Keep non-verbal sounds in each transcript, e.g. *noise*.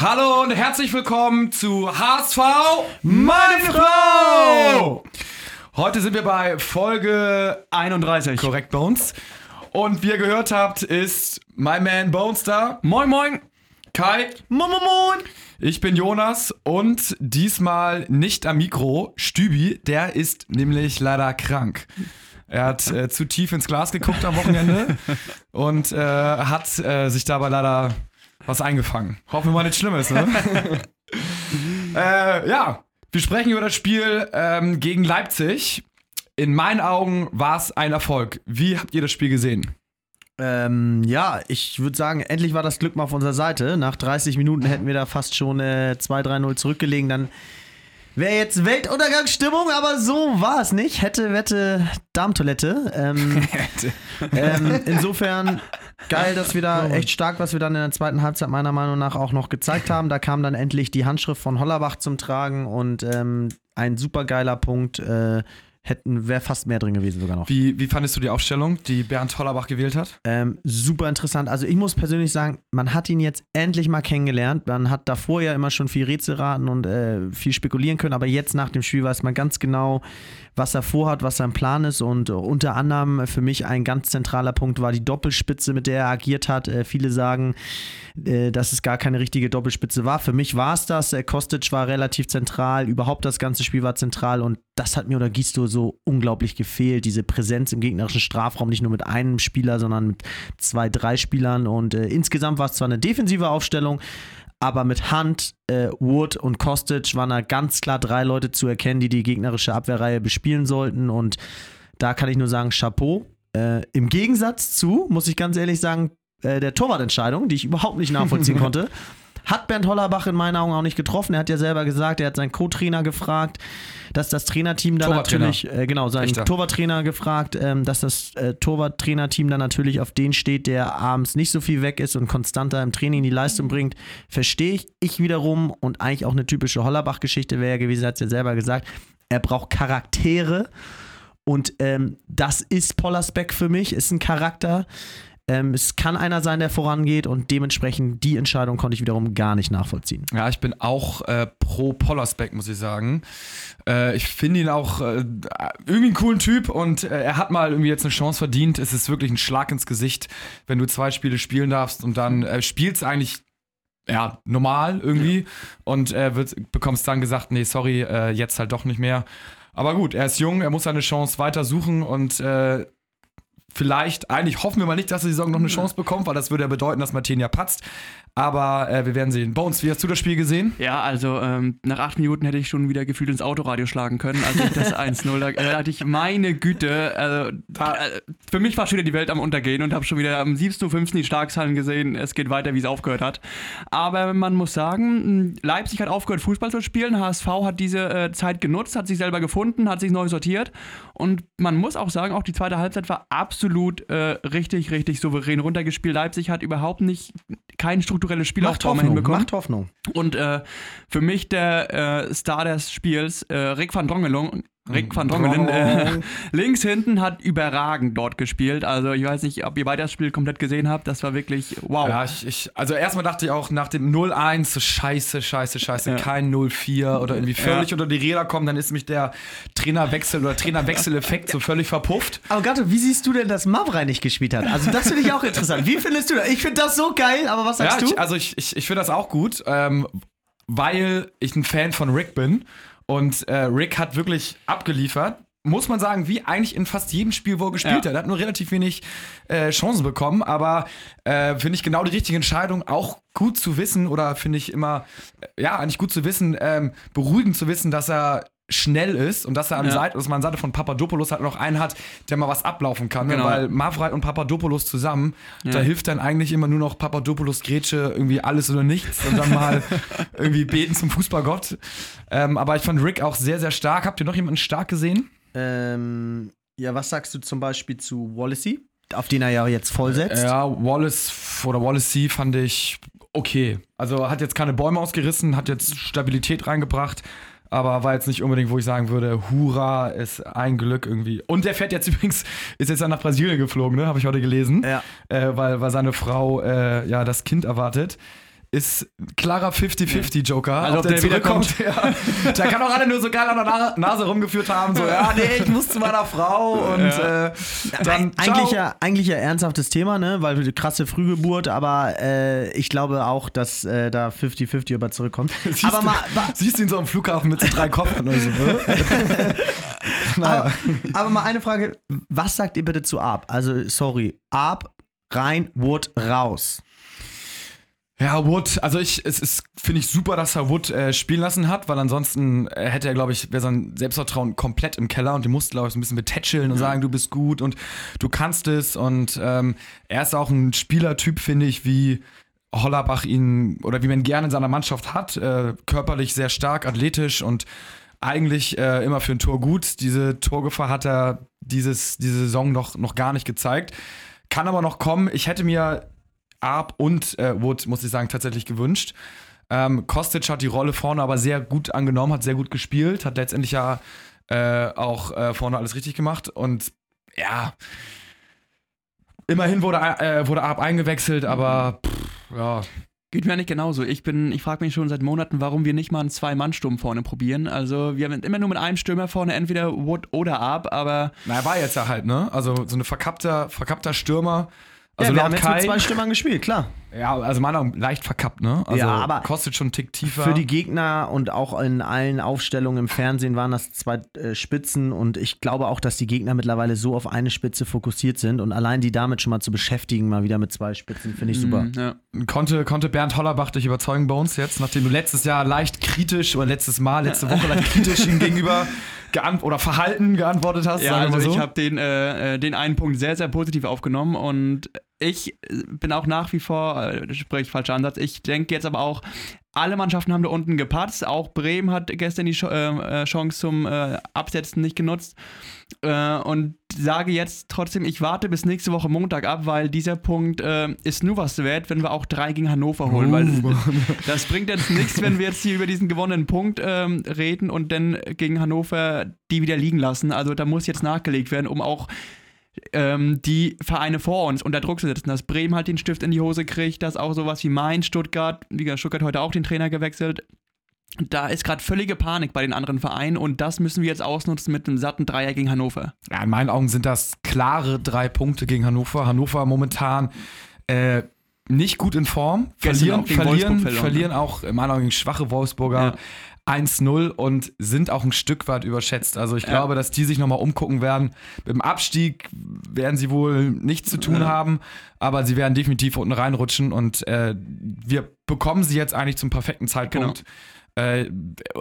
Hallo und herzlich willkommen zu HSV, meine Frau! Heute sind wir bei Folge 31. Korrekt Bones. Und wie ihr gehört habt, ist my man Bones da. Moin, moin. Kai. Moin, moin, moin. Ich bin Jonas und diesmal nicht am Mikro. Stübi, der ist nämlich leider krank. Er hat äh, zu tief ins Glas geguckt am Wochenende *laughs* und äh, hat äh, sich dabei leider was eingefangen. Hoffen wir mal nichts Schlimmes, ne? *laughs* äh, ja, wir sprechen über das Spiel ähm, gegen Leipzig. In meinen Augen war es ein Erfolg. Wie habt ihr das Spiel gesehen? Ähm, ja, ich würde sagen, endlich war das Glück mal auf unserer Seite. Nach 30 Minuten hätten wir da fast schon äh, 2-3-0 zurückgelegen. Dann wäre jetzt Weltuntergangsstimmung, aber so war es nicht. Hätte, wette, Darmtoilette. Ähm, *laughs* ähm, insofern geil, dass wir da echt stark, was wir dann in der zweiten Halbzeit meiner Meinung nach auch noch gezeigt haben. Da kam dann endlich die Handschrift von Hollerbach zum Tragen und ähm, ein super geiler Punkt. Äh, hätten, wäre fast mehr drin gewesen sogar noch. Wie, wie fandest du die Aufstellung, die Bernd Hollerbach gewählt hat? Ähm, super interessant. Also ich muss persönlich sagen, man hat ihn jetzt endlich mal kennengelernt. Man hat davor ja immer schon viel Rätsel raten und äh, viel spekulieren können, aber jetzt nach dem Spiel weiß man ganz genau, was er vorhat, was sein Plan ist und äh, unter anderem für mich ein ganz zentraler Punkt war die Doppelspitze, mit der er agiert hat. Äh, viele sagen, äh, dass es gar keine richtige Doppelspitze war. Für mich war es das. Äh, Kostic war relativ zentral, überhaupt das ganze Spiel war zentral und das hat mir oder Gisto so unglaublich gefehlt. Diese Präsenz im gegnerischen Strafraum, nicht nur mit einem Spieler, sondern mit zwei, drei Spielern und äh, insgesamt war es zwar eine defensive Aufstellung, aber mit Hunt, äh, Wood und Kostic waren da ganz klar drei Leute zu erkennen, die die gegnerische Abwehrreihe bespielen sollten. Und da kann ich nur sagen, Chapeau. Äh, Im Gegensatz zu, muss ich ganz ehrlich sagen, äh, der Torwartentscheidung, die ich überhaupt nicht nachvollziehen *laughs* konnte. Hat Bernd Hollerbach in meinen Augen auch nicht getroffen. Er hat ja selber gesagt, er hat seinen Co-Trainer gefragt, dass das Trainerteam dann natürlich, äh, genau, seinen Echter. Torwarttrainer gefragt, ähm, dass das äh, Torwarttrainerteam dann natürlich auf den steht, der abends nicht so viel weg ist und konstanter im Training die Leistung bringt. Verstehe ich. Ich wiederum und eigentlich auch eine typische Hollerbach-Geschichte wäre ja gewesen, hat es ja selber gesagt, er braucht Charaktere. Und ähm, das ist Pollersbeck für mich, ist ein Charakter. Ähm, es kann einer sein, der vorangeht und dementsprechend die Entscheidung konnte ich wiederum gar nicht nachvollziehen. Ja, ich bin auch äh, pro Pollersbeck, muss ich sagen. Äh, ich finde ihn auch äh, irgendwie einen coolen Typ und äh, er hat mal irgendwie jetzt eine Chance verdient. Es ist wirklich ein Schlag ins Gesicht, wenn du zwei Spiele spielen darfst und dann äh, spielst eigentlich ja, normal irgendwie und äh, wird, bekommst dann gesagt, nee, sorry, äh, jetzt halt doch nicht mehr. Aber gut, er ist jung, er muss seine Chance weiter suchen und äh, vielleicht, eigentlich hoffen wir mal nicht, dass die Saison noch eine Chance bekommt, weil das würde ja bedeuten, dass Martinia patzt. Aber äh, wir werden sehen. Bones, wie hast du das Spiel gesehen? Ja, also ähm, nach acht Minuten hätte ich schon wieder gefühlt ins Autoradio schlagen können, als ich das *laughs* 1-0, da, da dachte ich, meine Güte, also, da, äh, für mich war schon wieder die Welt am Untergehen und habe schon wieder am 7.5. die Starkszahlen gesehen, es geht weiter, wie es aufgehört hat. Aber man muss sagen, Leipzig hat aufgehört, Fußball zu spielen, HSV hat diese äh, Zeit genutzt, hat sich selber gefunden, hat sich neu sortiert und man muss auch sagen, auch die zweite Halbzeit war absolut äh, richtig, richtig souverän runtergespielt. Leipzig hat überhaupt nicht kein strukturelles Spielaufbau mehr hinbekommen. macht Hoffnung. Und äh, für mich der äh, Star des Spiels, äh, Rick van Drongelen, Rick van Drongelen, äh, *laughs* links hinten hat überragend dort gespielt. Also ich weiß nicht, ob ihr beide das Spiel komplett gesehen habt. Das war wirklich wow. Ja, ich, ich, also erstmal dachte ich auch nach dem 0-1, so scheiße, scheiße, scheiße, Ja. kein 0-4 oder irgendwie völlig Ja. unter die Räder kommen, dann ist mich der Trainerwechsel oder Trainerwechseleffekt *laughs* so völlig verpufft. Aber Gato, wie siehst du denn, dass Mavrei nicht gespielt hat? Also das finde ich auch interessant. Wie findest du das? Ich finde das so geil, aber was sagst Ja, du? ich, also ich, ich, ich finde das auch gut, ähm, weil ich ein Fan von Rick bin. Und äh, Rick hat wirklich abgeliefert. Muss man sagen, wie eigentlich in fast jedem Spiel, wo er gespielt Ja. hat. Er hat nur relativ wenig äh, Chancen bekommen, aber äh, finde ich genau die richtige Entscheidung. Auch gut zu wissen, oder finde ich immer, äh, ja, eigentlich gut zu wissen, ähm, beruhigend zu wissen, dass er schnell ist und dass er an Ja. Seite, dass man an Seite von Papadopoulos halt noch einen hat, der mal was ablaufen kann. Ne? Genau. Weil Mavrei und Papadopoulos zusammen, da hilft dann eigentlich immer nur noch Papadopoulos Grätsche, irgendwie alles oder nichts und dann mal *laughs* irgendwie beten zum Fußballgott. Ähm, aber ich fand Rick auch sehr, sehr stark. Habt ihr noch jemanden stark gesehen? Ähm, ja, was sagst du zum Beispiel zu Wallacey, auf den er ja jetzt vollsetzt? Ja, Wallace oder Wallace C fand ich okay. Also hat jetzt keine Bäume ausgerissen, hat jetzt Stabilität reingebracht. Aber war jetzt nicht unbedingt, wo ich sagen würde, Hurra, ist ein Glück irgendwie. Und der fährt jetzt *laughs* übrigens, ist jetzt dann nach Brasilien geflogen, ne? Habe ich heute gelesen. Ja. Äh, weil, weil seine Frau äh, ja das Kind erwartet. Ist klarer 50-50 Joker. Also ob ob der zurückkommt, ja. Der kann auch alle nur so geil an der Na Nase rumgeführt haben, so, ja, nee, ich muss zu meiner Frau und äh, dann eigentlich ja, eigentlich ja ernsthaftes Thema, ne? Weil die krasse Frühgeburt, aber äh, ich glaube auch, dass äh, da 50-50 über zurückkommt. *laughs* Siehst aber du, mal, siehst du ihn so am Flughafen mit so drei Koffern oder so, ne? *laughs* naja. aber, aber mal eine Frage, was sagt ihr bitte zu Arp? Also, sorry, Arp, rein, Wood, raus. Ja, Wood, also ich, es ist, finde ich super, dass er Wood äh, spielen lassen hat, weil ansonsten äh, hätte er, glaube ich, wäre sein Selbstvertrauen komplett im Keller und die musste, glaube ich, so ein bisschen betätscheln und sagen, du bist gut und du kannst es und ähm, er ist auch ein Spielertyp, finde ich, wie Hollerbach ihn oder wie man ihn gerne in seiner Mannschaft hat, äh, körperlich sehr stark, athletisch und eigentlich äh, immer für ein Tor gut. Diese Torgefahr hat er dieses, diese Saison noch, noch gar nicht gezeigt. Kann aber noch kommen. Ich hätte mir Arp und äh, Wood, muss ich sagen, tatsächlich gewünscht. Ähm, Kostic hat die Rolle vorne aber sehr gut angenommen, hat sehr gut gespielt, hat letztendlich ja äh, auch äh, vorne alles richtig gemacht und ja, immerhin wurde, äh, wurde Arp eingewechselt, aber pff, ja, Geht mir nicht genauso. Ich bin, ich frage mich schon seit Monaten, warum wir nicht mal einen Zwei-Mann-Sturm vorne probieren. Also wir haben immer nur mit einem Stürmer vorne, entweder Wood oder Ab, aber na, er war jetzt ja halt, ne? Also so eine verkappter, verkappter Stürmer. Also ja, wir haben jetzt Kai, mit zwei Stürmern gespielt, klar. ja, also meiner leicht verkappt, ne? Also Ja, aber kostet schon einen Tick tiefer. Für die Gegner und auch in allen Aufstellungen im Fernsehen waren das zwei äh, Spitzen und ich glaube auch, dass die Gegner mittlerweile so auf eine Spitze fokussiert sind und allein die damit schon mal zu beschäftigen, mal wieder mit zwei Spitzen, finde ich super. Mm, ja. Konnte, konnte Bernd Hollerbach dich überzeugen, Bones, jetzt, nachdem du letztes Jahr leicht kritisch oder letztes Mal, letzte Woche leicht kritisch ihm *laughs* gegenüber geant oder verhalten geantwortet hast? Ja, sagen wir also mal so. ich habe den, äh, äh, den einen Punkt sehr, sehr positiv aufgenommen und ich äh, bin auch nach wie vor, äh, sprich falscher Ansatz, ich denke jetzt aber auch, alle Mannschaften haben da unten gepatzt, auch Bremen hat gestern die äh, äh, Chance zum Absetzen nicht genutzt und sage jetzt trotzdem, ich warte bis nächste Woche Montag ab, weil dieser Punkt ist nur was wert, wenn wir auch drei gegen Hannover holen, weil Uh. *laughs* das bringt jetzt nichts, wenn wir jetzt hier über diesen gewonnenen Punkt ähm, reden und dann gegen Hannover die wieder liegen lassen. Also da muss jetzt nachgelegt werden, um auch ähm, die Vereine vor uns unter Druck zu setzen. Dass Bremen halt den Stift in die Hose kriegt, dass auch sowas wie Mainz, Stuttgart, wie gesagt, Stuttgart heute auch den Trainer gewechselt. Da ist gerade völlige Panik bei den anderen Vereinen und das müssen wir jetzt ausnutzen mit einem satten Dreier gegen Hannover. Ja, in meinen Augen sind das klare drei Punkte gegen Hannover. Hannover momentan äh, nicht gut in Form. Verlieren, verlieren, verloren, verlieren auch in Augen gegen schwache Wolfsburger. Ja. 1-0 und sind auch ein Stück weit überschätzt. Also ich Ja. glaube, dass die sich nochmal umgucken werden. Mit dem Abstieg werden sie wohl nichts zu tun Ja. haben, aber sie werden definitiv unten reinrutschen und äh, wir bekommen sie jetzt eigentlich zum perfekten Zeitpunkt. Äh,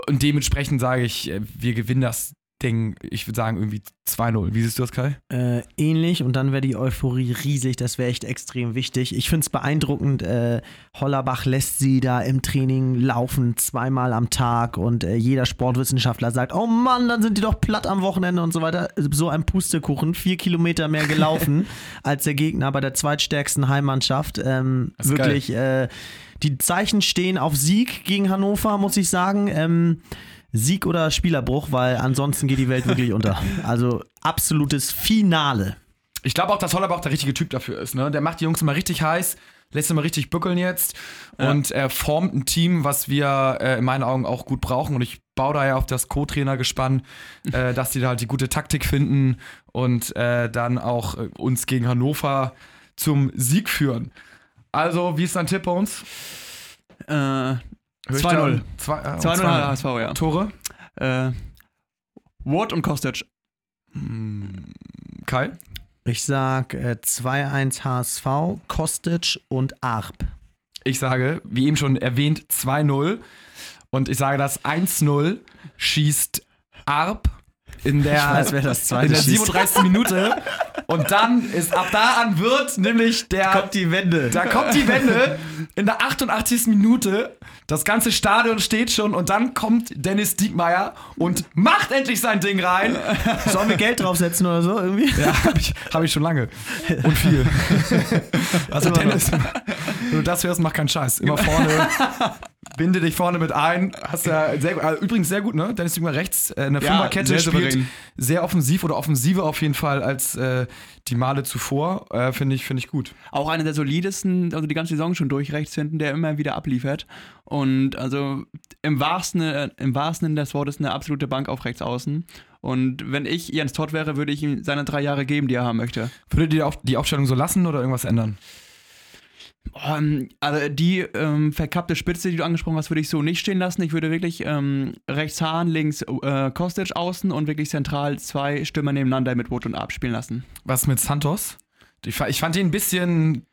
und dementsprechend sage ich, äh, wir gewinnen das Ding, ich würde sagen, irgendwie 2-0. Wie siehst du das, Kai? Äh, ähnlich und dann wäre die Euphorie riesig, das wäre echt extrem wichtig. Ich finde es beeindruckend, äh, Hollerbach lässt sie da im Training laufen, zweimal am Tag und äh, jeder Sportwissenschaftler sagt, oh Mann, dann sind die doch platt am Wochenende und so weiter. So ein Pustekuchen, vier Kilometer mehr gelaufen *laughs* als der Gegner bei der zweitstärksten Heimmannschaft. Ähm, wirklich, äh, die Zeichen stehen auf Sieg gegen Hannover, muss ich sagen. Ähm, Sieg oder Spielerbruch, weil ansonsten geht die Welt wirklich unter. Also absolutes Finale. Ich glaube auch, dass Hollerbach der richtige Typ dafür ist. Ne? Der macht die Jungs immer richtig heiß, lässt sie mal richtig bückeln jetzt und er formt ein Team, was wir äh, in meinen Augen auch gut brauchen. Und ich baue da ja auf das Co-Trainer gespannt, *laughs* äh, dass die da halt die gute Taktik finden und äh, dann auch äh, uns gegen Hannover zum Sieg führen. Also, wie ist dein Tipp bei uns? Äh, 2-0. da- Zwei- äh, 2-0 2-0. HSV, ja. Tore? Äh, Ward und Kostic. Kai? Ich sag äh, 2-1 HSV, Kostic und Arp. Ich sage, wie eben schon erwähnt, 2-0. Und ich sage, das 1-0 schießt Arp in der, Ich weiß, in der schießt. 37. Minute. Und dann ist ab da an wird nämlich der. die Wende. da kommt die Wende in der 88. Minute. Das ganze Stadion steht schon und dann kommt Dennis Diekmeyer und macht endlich sein Ding rein. Sollen wir Geld draufsetzen oder so irgendwie? Ja, habe ich, hab ich schon lange. Und viel. *laughs* Also Dennis, wenn du das hörst, mach keinen Scheiß. Immer vorne binde dich vorne mit ein. Hast ja sehr, äh, übrigens sehr gut, ne? Dennis Jünger rechts, äh, eine Ja, Fünferkette sehr spielt souverän. sehr offensiv oder offensiver auf jeden Fall als äh, die Male zuvor. Äh, Finde ich, finde ich gut. Auch einer der solidesten, also die ganze Saison schon durch rechts hinten, der immer wieder abliefert. Und also im wahrsten, äh, im wahrsten Sinne des Wortes eine absolute Bank auf rechts außen. Und wenn ich Jens Todd wäre, würde ich ihm seine drei Jahre geben, die er haben möchte. Würdet ihr die Aufstellung so lassen oder irgendwas ändern? Ähm, also die ähm, verkappte Spitze, die du angesprochen hast, würde ich so nicht stehen lassen. Ich würde wirklich ähm, rechts Hahn, links äh, Kostic außen und wirklich zentral zwei Stürmer nebeneinander mit Wood und Ab spielen lassen. Was mit Santos? Ich, fa- ich fand ihn ein bisschen,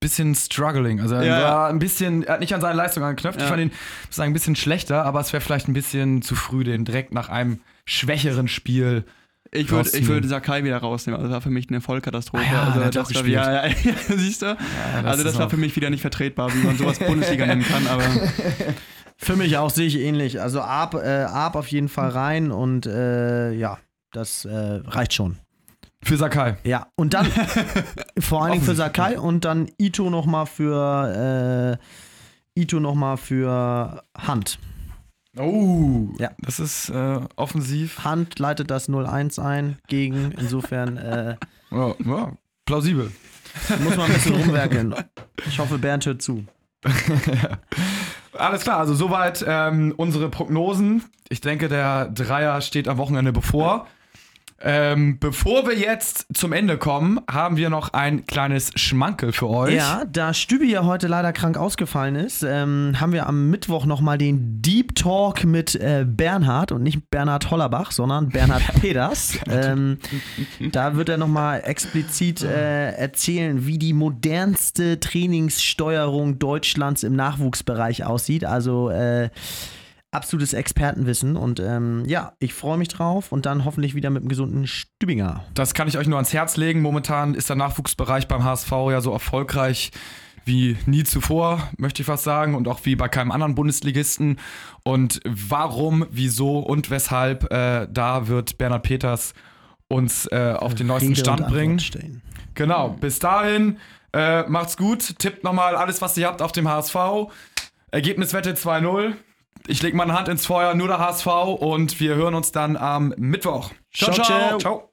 bisschen struggling. Also er Ja, war ein bisschen, er hat nicht an seine Leistung angeknüpft. Ich Ja. fand ihn sagen, ein bisschen schlechter, aber es wäre vielleicht ein bisschen zu früh, den direkt nach einem schwächeren Spiel. Ich würde ich würde Sakai wieder rausnehmen. Also das war für mich eine Vollkatastrophe. Ah ja, also das war, ja, *laughs* ja, siehst du? das also das war für mich wieder nicht vertretbar, wie man sowas Bundesliga *laughs* nennen kann. Aber Für mich auch sehe ich ähnlich. Also Ab, äh, Ab auf jeden Fall rein und äh, ja, das äh, reicht schon. Für Sakai. Ja, und dann *laughs* vor allen Dingen für Sakai und dann Ito nochmal für äh, Ito nochmal für Hand. Oh, Ja. das ist äh, offensiv. Hand leitet das 0-1 ein gegen. Insofern äh, *laughs* Ja, ja, plausibel. muss man ein bisschen rumwerkeln. Ich hoffe, Bernd hört zu. *laughs* Alles klar, also soweit ähm, unsere Prognosen. Ich denke, der Dreier steht am Wochenende bevor. Ähm, bevor wir jetzt zum Ende kommen, haben wir noch ein kleines Schmankel für euch. Ja, da Stübi ja heute leider krank ausgefallen ist, ähm, haben wir am Mittwoch nochmal den Deep Talk mit äh, Bernhard und nicht Bernhard Hollerbach, sondern Bernhard *laughs* Peters. ähm, da wird er nochmal explizit äh, erzählen, wie die modernste Trainingssteuerung Deutschlands im Nachwuchsbereich aussieht. Also äh, absolutes Expertenwissen und ähm, ja, ich freue mich drauf und dann hoffentlich wieder mit einem gesunden Stübinger. Das kann ich euch nur ans Herz legen. Momentan ist der Nachwuchsbereich beim HSV ja so erfolgreich wie nie zuvor, möchte ich fast sagen, und auch wie bei keinem anderen Bundesligisten. Und warum, wieso und weshalb, äh, da wird Bernhard Peters uns äh, auf den neuesten Rede Stand bringen. stellen. Genau, bis dahin, äh, macht's gut, tippt nochmal alles, was ihr habt auf dem HSV. Ergebniswette 2-0. Ich leg meine Hand ins Feuer, nur der HSV und wir hören uns dann am Mittwoch. Ciao, ciao. ciao.